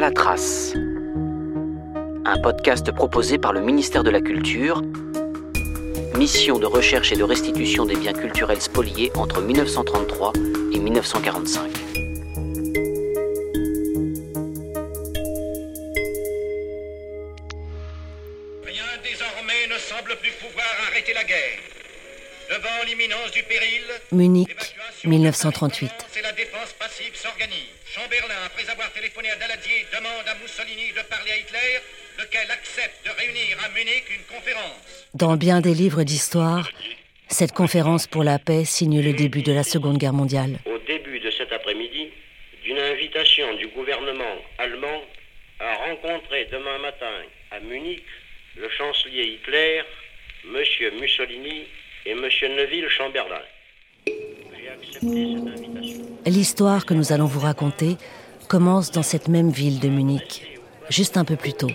À la trace. Un podcast proposé par le ministère de la Culture, mission de recherche et de restitution des biens culturels spoliés entre 1933 et 1945. Rien désormais ne semble plus pouvoir arrêter la guerre. Devant l'imminence du péril, Munich, l'évacuation 1938. Avoir téléphoné à Daladier, demande à Mussolini de parler à Hitler, lequel accepte de réunir à Munich une conférence. Dans bien des livres d'histoire, cette conférence pour la paix signe le début de la Seconde Guerre mondiale. au début de cet après-midi d'une invitation du gouvernement allemand à rencontrer demain matin à Munich le chancelier Hitler, M. Mussolini et M. Neville Chamberlain. J'ai accepté cette invitation. L'histoire que nous allons vous raconter commence dans cette même ville de Munich, juste un peu plus tôt.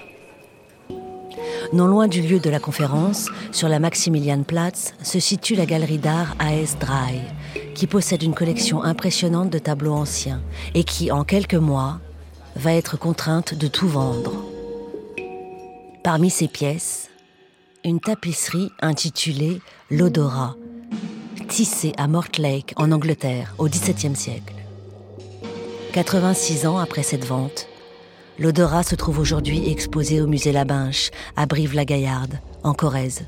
Non loin du lieu de la conférence, sur la Maximilianplatz, se situe la galerie d'art AS Drei, qui possède une collection impressionnante de tableaux anciens et qui, en quelques mois, va être contrainte de tout vendre. Parmi ces pièces, une tapisserie intitulée L'Odorat, tissée à Mortlake en Angleterre au XVIIe siècle. 86 ans après cette vente, l'odorat se trouve aujourd'hui exposé au musée Labinche, à Brive-la-Gaillarde, en Corrèze.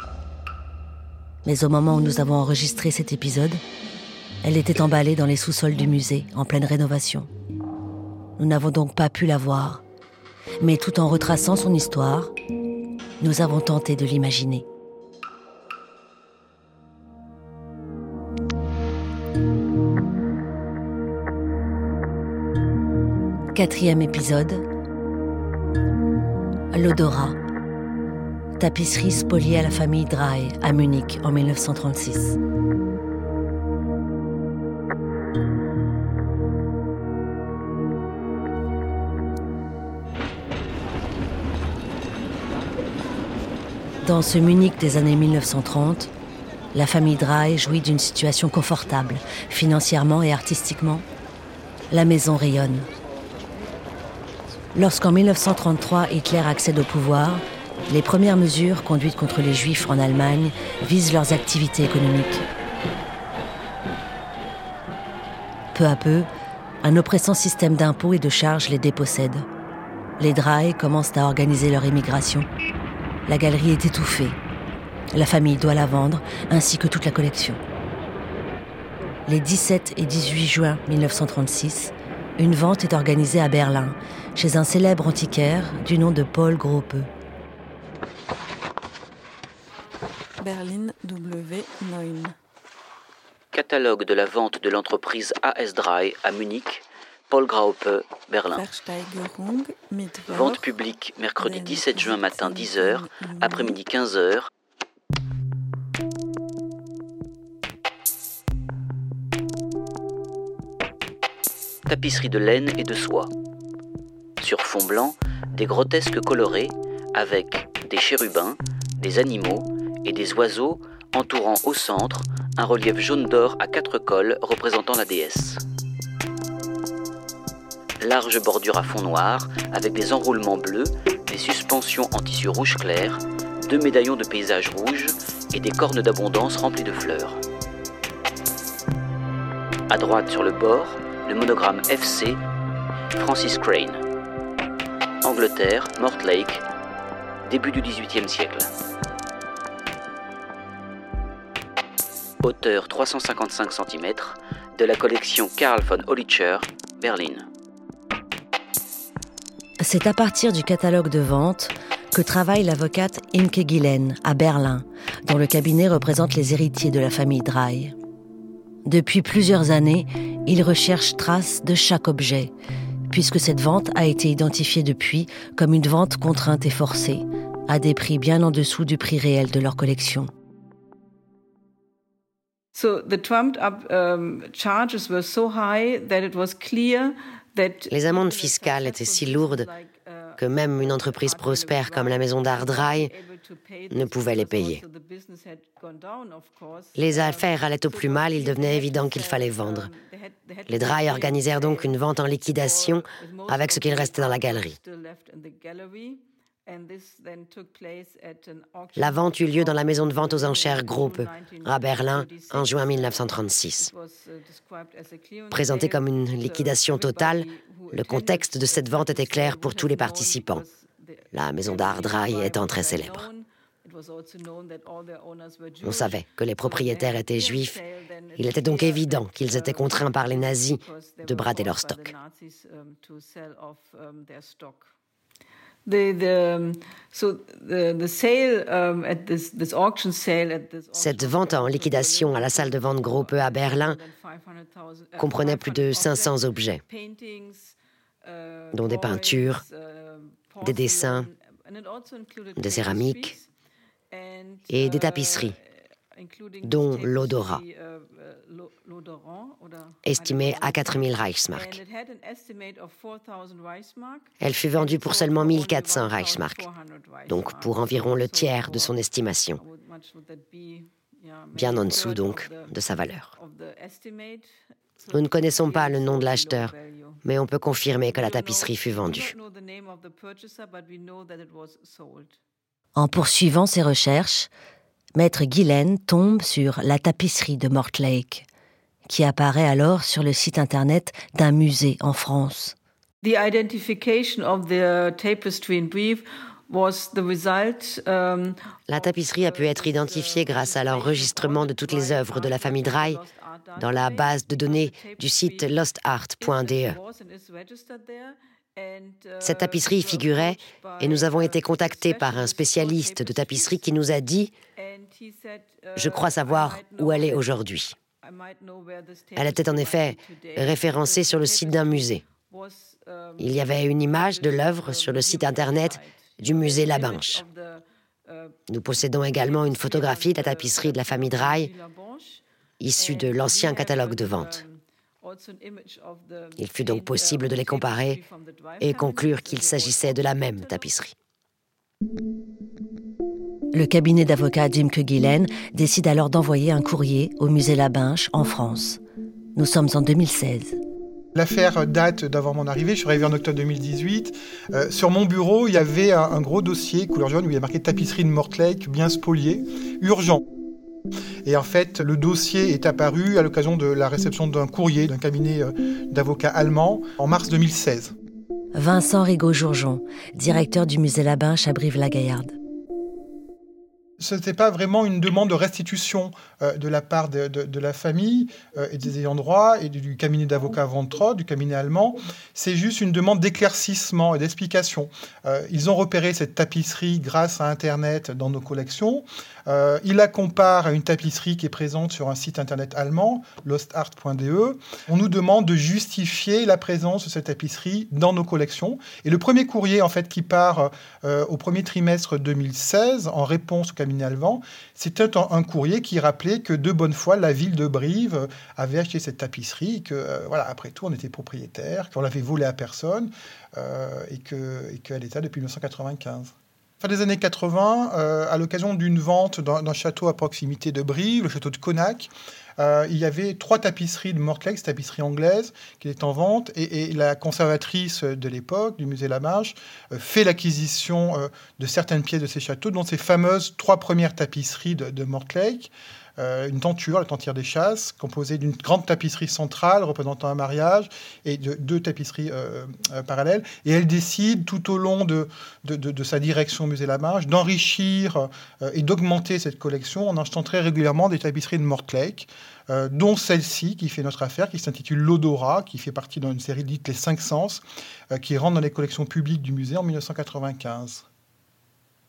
Mais au moment où nous avons enregistré cet épisode, elle était emballée dans les sous-sols du musée, en pleine rénovation. Nous n'avons donc pas pu la voir, mais tout en retraçant son histoire, nous avons tenté de l'imaginer. Quatrième épisode. L'odorat. Tapisserie spoliée à la famille Drey à Munich en 1936. Dans ce Munich des années 1930, la famille Drey jouit d'une situation confortable, financièrement et artistiquement. La maison rayonne. Lorsqu'en 1933 Hitler accède au pouvoir, les premières mesures conduites contre les Juifs en Allemagne visent leurs activités économiques. Peu à peu, un oppressant système d'impôts et de charges les dépossède. Les Drey commencent à organiser leur émigration. La galerie est étouffée. La famille doit la vendre, ainsi que toute la collection. Les 17 et 18 juin 1936, une vente est organisée à Berlin, chez un célèbre antiquaire du nom de Paul Grope. Berlin W9. Catalogue de la vente de l'entreprise AS Drei à Munich, Paul Graupe, Berlin. Vente publique mercredi 17 juin matin 10h, après-midi 15h. Tapisserie de laine et de soie. Sur fond blanc, des grotesques colorés avec des chérubins, des animaux et des oiseaux entourant au centre un relief jaune d'or à quatre cols représentant la déesse. Large bordure à fond noir avec des enroulements bleus, des suspensions en tissu rouge clair, deux médaillons de paysage rouge et des cornes d'abondance remplies de fleurs. À droite sur le bord, le monogramme FC Francis Crane. Mortlake, début du XVIIIe siècle. Hauteur 355 cm de la collection Karl von Hollicher, Berlin. C'est à partir du catalogue de vente que travaille l'avocate Imke Gillen à Berlin, dont le cabinet représente les héritiers de la famille Drey. Depuis plusieurs années, il recherche traces de chaque objet, puisque cette vente a été identifiée depuis comme une vente contrainte et forcée, à des prix bien en dessous du prix réel de leur collection. So the trumped up charges were so high that it was clear that Les amendes fiscales étaient si lourdes que même une entreprise prospère comme la maison d'art Dry ne pouvait les payer. Les affaires allaient au plus mal, il devenait évident qu'il fallait vendre. Les Dry organisèrent donc une vente en liquidation avec ce qu'il restait dans la galerie. La vente eut lieu dans la maison de vente aux enchères Groupe à Berlin en juin 1936. Présenté comme une liquidation totale, le contexte de cette vente était clair pour tous les participants. La maison d'art Dry étant très célèbre. On savait que les propriétaires étaient juifs. Il était donc évident qu'ils étaient contraints par les nazis de brader leur stock. Cette vente en liquidation à la salle de vente Grope à Berlin comprenait plus de 500 objets, dont des peintures, des dessins, des céramiques et des tapisseries, dont l'odorat, estimée à 4000 Reichsmark. Elle fut vendue pour seulement 1400 Reichsmark, donc pour environ le tiers de son estimation, bien en dessous donc de sa valeur. Nous ne connaissons pas le nom de l'acheteur, mais on peut confirmer que la tapisserie fut vendue. En poursuivant ses recherches, Maître Guylaine tombe sur la tapisserie de Mortlake, qui apparaît alors sur le site internet d'un musée en France. The identification of the tapestry in brief was the result, um, La tapisserie a pu être identifiée grâce à l'enregistrement de toutes les œuvres de la famille Dry dans la base de données du site lostart.de. Cette tapisserie figurait et nous avons été contactés par un spécialiste de tapisserie qui nous a dit ⁇ Je crois savoir où elle est aujourd'hui ⁇ Elle était en effet référencée sur le site d'un musée. Il y avait une image de l'œuvre sur le site internet du musée Labinche. Nous possédons également une photographie de la tapisserie de la famille Dry, issue de l'ancien catalogue de vente. Il fut donc possible de les comparer et conclure qu'il s'agissait de la même tapisserie. Le cabinet d'avocat Jim Kugelen décide alors d'envoyer un courrier au musée Labinche en France. Nous sommes en 2016. L'affaire date d'avant mon arrivée, je suis arrivé en octobre 2018. Euh, sur mon bureau, il y avait un, un, gros dossier couleur jaune où il y a marqué tapisserie de Mortlake, bien spoliée, urgent. Et en fait, le dossier est apparu à l'occasion de la réception d'un courrier d'un cabinet euh, d'avocats allemands en mars 2016. Vincent Rigaud-Jourjon, directeur du musée Labinche à Brive-la-Gaillarde ce n'était pas vraiment une demande de restitution euh, de la part de, de, de la famille euh, et des ayants droit et du, cabinet d'avocats Ventrod, du cabinet allemand. C'est juste une demande d'éclaircissement et d'explication. Euh, ils ont repéré cette tapisserie grâce à Internet dans nos collections. Euh, ils la comparent à une tapisserie qui est présente sur un site Internet allemand, lostart.de. On nous demande de justifier la présence de cette tapisserie dans nos collections. Et le premier courrier en fait qui part euh, au premier trimestre 2016 en réponse au cabinet allemand, c'était un, courrier qui rappelait que de bonne foi, la ville de Brive avait acheté cette tapisserie, que, euh, voilà, après tout, on était propriétaire, qu'on l'avait volée à personne, et qu'elle et depuis 1995. Fin des années 80, euh, à l'occasion d'une vente d'un château à proximité de Brive, le château de Connac, euh, il y avait trois tapisseries de Mortlex, tapisserie anglaise, qui est en vente, et, et la conservatrice de l'époque, du musée Lamarche, euh, fait l'acquisition euh, de certaines pièces de ces châteaux, dont ces fameuses trois premières tapisseries de, de Mortlake. Euh, une tenture, la tentière des chasses, composée d'une grande tapisserie centrale représentant un mariage et de deux tapisseries euh, euh, parallèles. Et elle décide tout au long de, sa direction au musée Lamarche d'enrichir et d'augmenter cette collection en achetant très régulièrement des tapisseries de Mortlake. Dont celle-ci qui fait notre affaire, qui s'intitule L'Odorat, qui fait partie d'une série dite Les Cinq Sens, qui rentre dans les collections publiques du musée en 1995.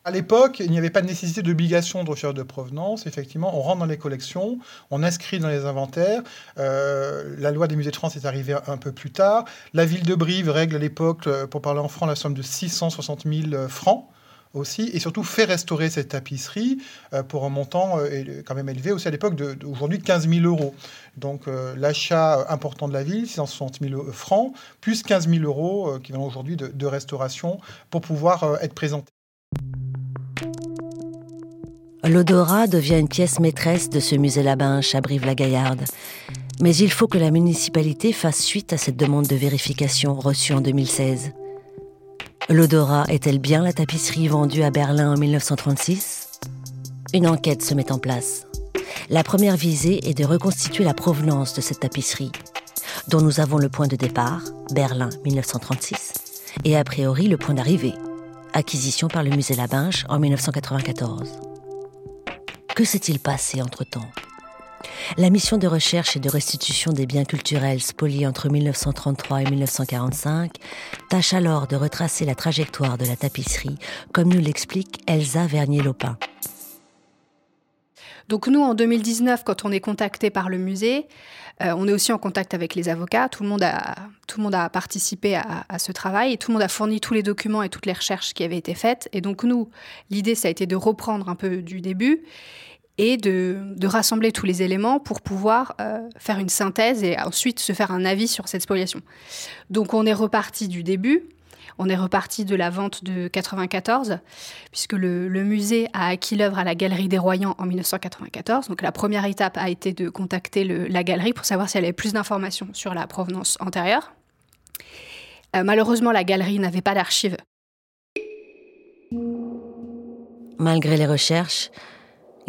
À l'époque, il n'y avait pas de nécessité d'obligation de recherche de provenance. Effectivement, on rentre dans les collections, on inscrit dans les inventaires. Euh, la loi des musées de France est arrivée un peu plus tard. La ville de Brive règle à l'époque, euh, pour parler en francs, la somme de 660 000 francs aussi, et surtout fait restaurer cette tapisserie euh, pour un montant euh, quand même élevé aussi à l'époque d'aujourd'hui 15 000 euros. Donc euh, l'achat important de la ville, 660 000 francs, plus 15 000 euros euh, qui vont aujourd'hui de, de, restauration pour pouvoir euh, être présenté. L'odorat devient une pièce maîtresse de ce musée Labinche à Brive-la-Gaillarde. Mais il faut que la municipalité fasse suite à cette demande de vérification reçue en 2016. L'Odora est-elle bien la tapisserie vendue à Berlin en 1936 Une enquête se met en place. La première visée est de reconstituer la provenance de cette tapisserie, dont nous avons le point de départ, Berlin 1936, et a priori le point d'arrivée, acquisition par le musée Labinche en 1994. Que s'est-il passé entre-temps? La mission de recherche et de restitution des biens culturels spoliés entre 1933 et 1945 tâche alors de retracer la trajectoire de la tapisserie, comme nous l'explique Elsa Vernier-Lopin. Donc nous, en 2019, quand on est contacté par le musée, euh, on est aussi en contact avec les avocats. Tout le monde a, tout le monde a participé à, ce travail et tout le monde a fourni tous les documents et toutes les recherches qui avaient été faites. Et donc nous, l'idée, ça a été de reprendre un peu du début et de, rassembler tous les éléments pour pouvoir euh, faire une synthèse et ensuite se faire un avis sur cette spoliation. Donc on est reparti du début on est reparti de la vente de 94, puisque le, musée a acquis l'œuvre à la Galerie des Royans en 1994. Donc la première étape a été de contacter la galerie pour savoir si elle avait plus d'informations sur la provenance antérieure. Euh, malheureusement, la galerie n'avait pas d'archives. Malgré les recherches,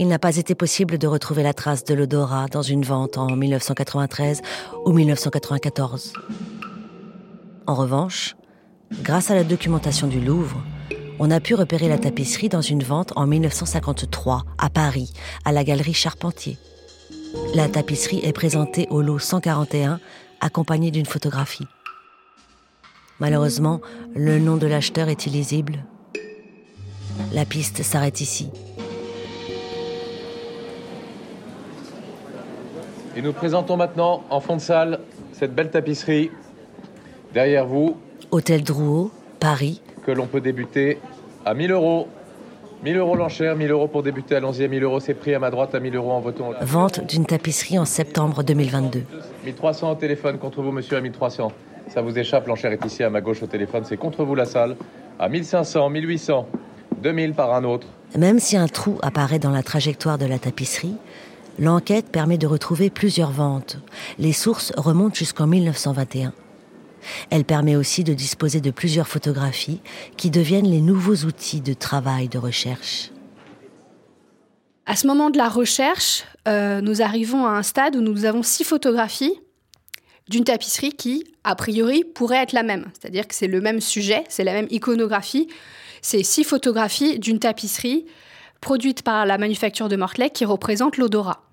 il n'a pas été possible de retrouver la trace de l'odorat dans une vente en 1993 ou 1994. En revanche, Grâce à la documentation du Louvre, on a pu repérer la tapisserie dans une vente en 1953 à Paris, à la galerie Charpentier. La tapisserie est présentée au lot 141, accompagnée d'une photographie. Malheureusement, le nom de l'acheteur est illisible. La piste s'arrête ici. Et nous présentons maintenant, en fond de salle, cette belle tapisserie. Derrière vous, Hôtel Drouot, Paris. Que l'on peut débuter à 1000 euros. 1000 euros l'enchère, 1000 euros pour débuter. Allons-y à 1000 euros, c'est pris à ma droite à 1000 euros en votant. Vente d'une tapisserie en septembre 2022. 1300 au téléphone contre vous, monsieur, à 1300. Ça vous échappe, l'enchère est ici à ma gauche au téléphone, c'est contre vous la salle. À 1500, 1800, 2000 par un autre. Même si un trou apparaît dans la trajectoire de la tapisserie, l'enquête permet de retrouver plusieurs ventes. Les sources remontent jusqu'en 1921. Elle permet aussi de disposer de plusieurs photographies qui deviennent les nouveaux outils de travail de recherche. À ce moment de la recherche, euh, nous arrivons à un stade où nous avons six photographies d'une tapisserie qui, a priori, pourrait être la même. C'est-à-dire que c'est le même sujet, c'est la même iconographie. C'est six photographies d'une tapisserie produite par la manufacture de Mortlake qui représente l'odorat.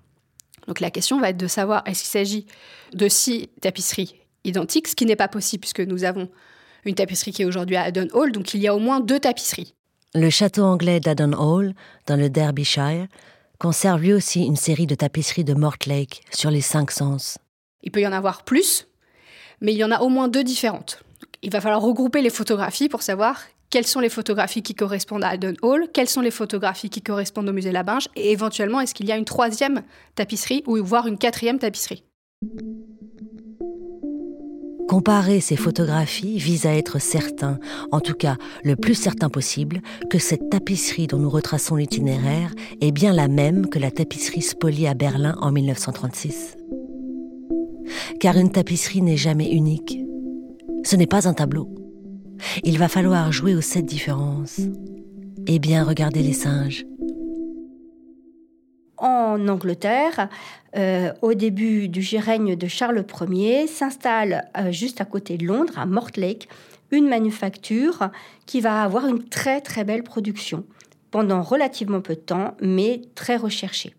Donc la question va être de savoir est-ce qu'il s'agit de six tapisseries identique, ce qui n'est pas possible puisque nous avons une tapisserie qui est aujourd'hui à Haddon Hall, donc il y a au moins deux tapisseries. Le château anglais d'Haddon Hall, dans le Derbyshire, conserve lui aussi une série de tapisseries de Mortlake sur les cinq sens. Il peut y en avoir plus, mais il y en a au moins deux différentes. Il va falloir regrouper les photographies pour savoir quelles sont les photographies qui correspondent à Haddon Hall, quelles sont les photographies qui correspondent au musée Labinge, et éventuellement est-ce qu'il y a une troisième tapisserie ou voire une quatrième tapisserie? Comparer ces photographies vise à être certain, en tout cas le plus certain possible, que cette tapisserie dont nous retraçons l'itinéraire est bien la même que la tapisserie spoliée à Berlin en 1936. Car une tapisserie n'est jamais unique. Ce n'est pas un tableau. Il va falloir jouer aux sept différences. Et bien regarder les singes en Angleterre, euh, au début du règne de Charles Ier, s'installe euh, juste à côté de Londres, à Mortlake, une manufacture qui va avoir une très très belle production pendant relativement peu de temps, mais très recherchée.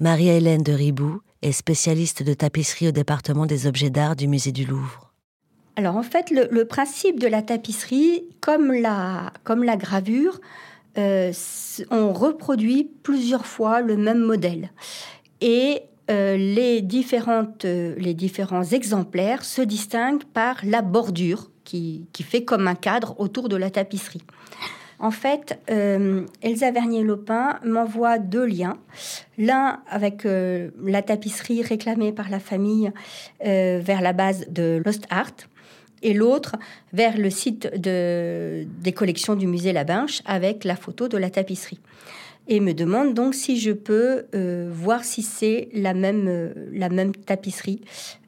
Marie-Hélène de Ribou est spécialiste de tapisserie au département des objets d'art du musée du Louvre. Alors en fait, le, principe de la tapisserie, comme la, comme la gravure, euh, on reproduit plusieurs fois le même modèle. Et euh, les, différentes, euh, les différents exemplaires se distinguent par la bordure qui, fait comme un cadre autour de la tapisserie. En fait, Elsa Vernier-Lopin m'envoie deux liens. L'un avec la tapisserie réclamée par la famille vers la base de Lost Art, et l'autre vers le site de, des collections du musée Labinche avec la photo de la tapisserie. et me demande donc si je peux euh, voir si c'est la même, euh, la même tapisserie.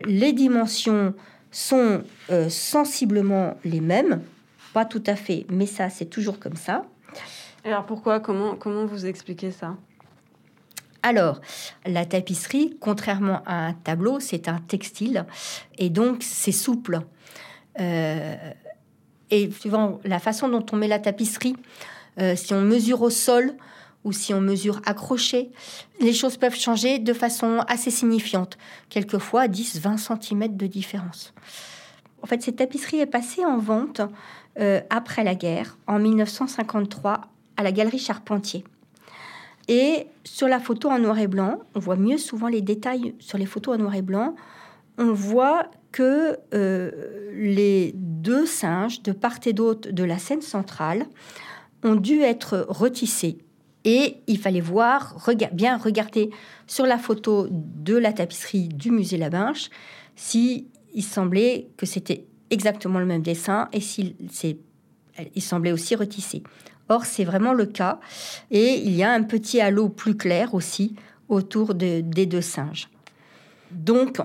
Les dimensions sont euh, sensiblement les mêmes, pas tout à fait, mais ça c'est toujours comme ça. Alors pourquoi comment, comment vous expliquez ça? Alors, la tapisserie, contrairement à un tableau, c'est un textile et donc c'est souple. Et suivant la façon dont on met la tapisserie, si on mesure au sol, ou si on mesure accroché, les choses peuvent changer de façon assez signifiante, quelquefois 10-20 cm de différence. En fait, cette tapisserie est passée en vente euh, après la guerre, en 1953, à la galerie Charpentier. Et sur la photo en noir et blanc, on voit mieux souvent les détails sur les photos en noir et blanc. On voit que euh, les deux singes de part et d'autre de la scène centrale ont dû être retissés et il fallait voir, bien regarder sur la photo de la tapisserie du musée Labinche si il semblait que c'était exactement le même dessin et s'il il semblait aussi retissé. Or, c'est vraiment le cas. Et il y a un petit halo plus clair aussi autour des deux singes. Donc,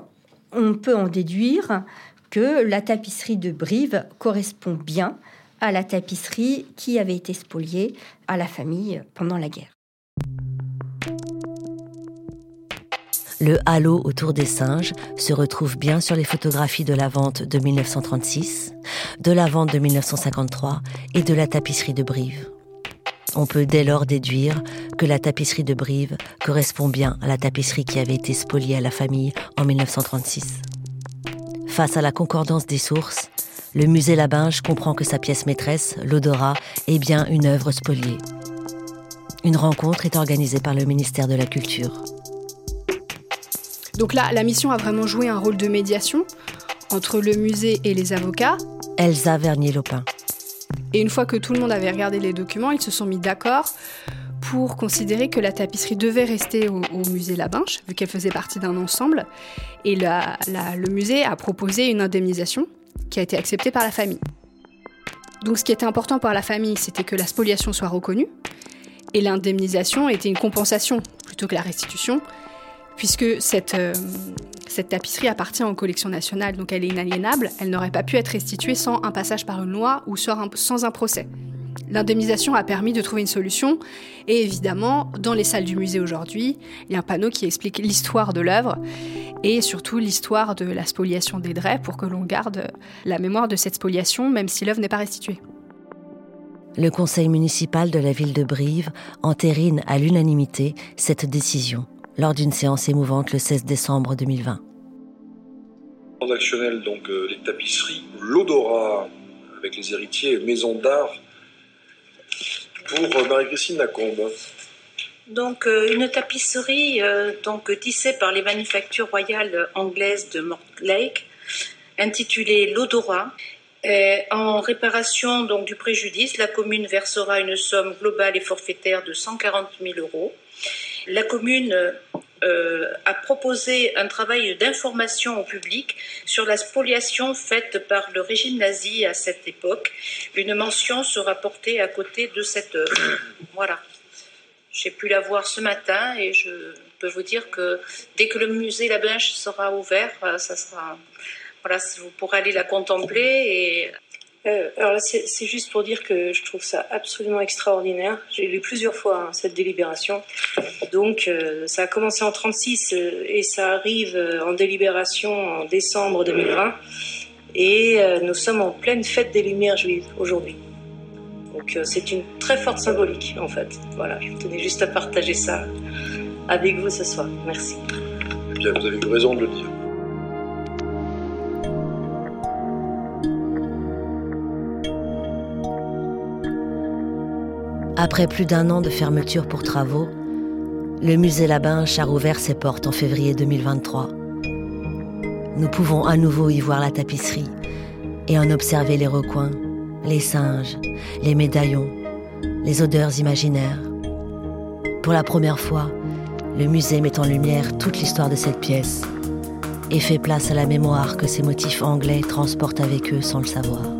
on peut en déduire que la tapisserie de Brive correspond bien à la tapisserie qui avait été spoliée à la famille pendant la guerre. Le halo autour des singes se retrouve bien sur les photographies de la vente de 1936, de la vente de 1953 et de la tapisserie de Brive. On peut dès lors déduire que la tapisserie de Brive correspond bien à la tapisserie qui avait été spoliée à la famille en 1936. Face à la concordance des sources, le musée Labinge comprend que sa pièce maîtresse, l'odorat, est bien une œuvre spoliée. Une rencontre est organisée par le ministère de la Culture. Donc là, la mission a vraiment joué un rôle de médiation entre le musée et les avocats. Elsa Vernier-Lopin. Et une fois que tout le monde avait regardé les documents, ils se sont mis d'accord pour considérer que la tapisserie devait rester au, musée Labinche, vu qu'elle faisait partie d'un ensemble. Et le musée a proposé une indemnisation qui a été accepté par la famille. Donc ce qui était important pour la famille, c'était que la spoliation soit reconnue, et l'indemnisation était une compensation plutôt que la restitution, puisque cette, euh, cette tapisserie appartient aux collections nationales, donc elle est inaliénable, elle n'aurait pas pu être restituée sans un passage par une loi ou sans un procès. L'indemnisation a permis de trouver une solution et évidemment, dans les salles du musée aujourd'hui, il y a un panneau qui explique l'histoire de l'œuvre et surtout l'histoire de la spoliation des drapes pour que l'on garde la mémoire de cette spoliation même si l'œuvre n'est pas restituée. Le conseil municipal de la ville de Brive entérine à l'unanimité cette décision lors d'une séance émouvante le 16 décembre 2020. Transactionnel, donc euh, les tapisseries, l'odorat avec les héritiers, maison d'art pour euh, Marie-Christine Lacombe. Donc euh, une tapisserie euh, donc tissée par les manufactures royales anglaises de Mortlake, intitulée l'odorat. en réparation donc du préjudice, la commune versera une somme globale et forfaitaire de 140 000 euros. La commune euh, a proposé un travail d'information au public sur la spoliation faite par le régime nazi à cette époque. Une mention sera portée à côté de cette œuvre. Voilà. J'ai pu la voir ce matin et je peux vous dire que dès que le musée La Binche sera ouvert, euh, ça sera, voilà, vous pourrez aller la contempler et euh, alors là, c'est juste pour dire que je trouve ça absolument extraordinaire. J'ai lu plusieurs fois hein, cette délibération. Donc, euh, ça a commencé en 36 euh, et ça arrive en délibération en décembre 2020. Et nous sommes en pleine fête des Lumières juives aujourd'hui. Donc, c'est une très forte symbolique, en fait. Voilà, je tenais juste à partager ça avec vous ce soir. Merci. Eh bien, vous avez eu raison de le dire. Après plus d'un an de fermeture pour travaux, le musée Labinche a rouvert ses portes en février 2023. Nous pouvons à nouveau y voir la tapisserie et en observer les recoins, les singes, les médaillons, les odeurs imaginaires. Pour la première fois, le musée met en lumière toute l'histoire de cette pièce et fait place à la mémoire que ces motifs anglais transportent avec eux sans le savoir.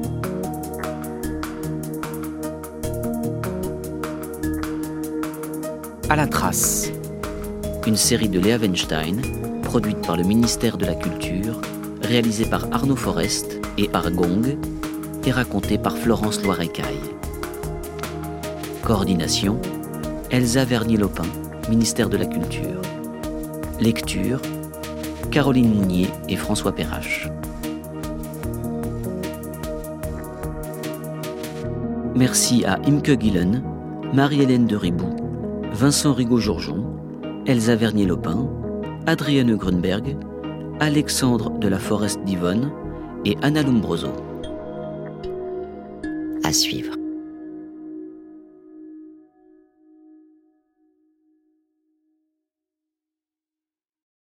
À la trace. Une série de Léa Weinstein, produite par le ministère de la Culture, réalisée par Arnaud Forest et Argong, et racontée par Florence Loirecaille. Coordination Elsa Vernier-Lopin, ministère de la Culture. Lecture Caroline Mounier et François Perrache. Merci à Imke Gillen, Marie-Hélène de Ribou, Vincent Rigaud-Jourjon, Elsa Vernier-Lopin, Adrienne Grunberg, Alexandre de la Forest d'Yvonne et Anna Lombroso. À suivre.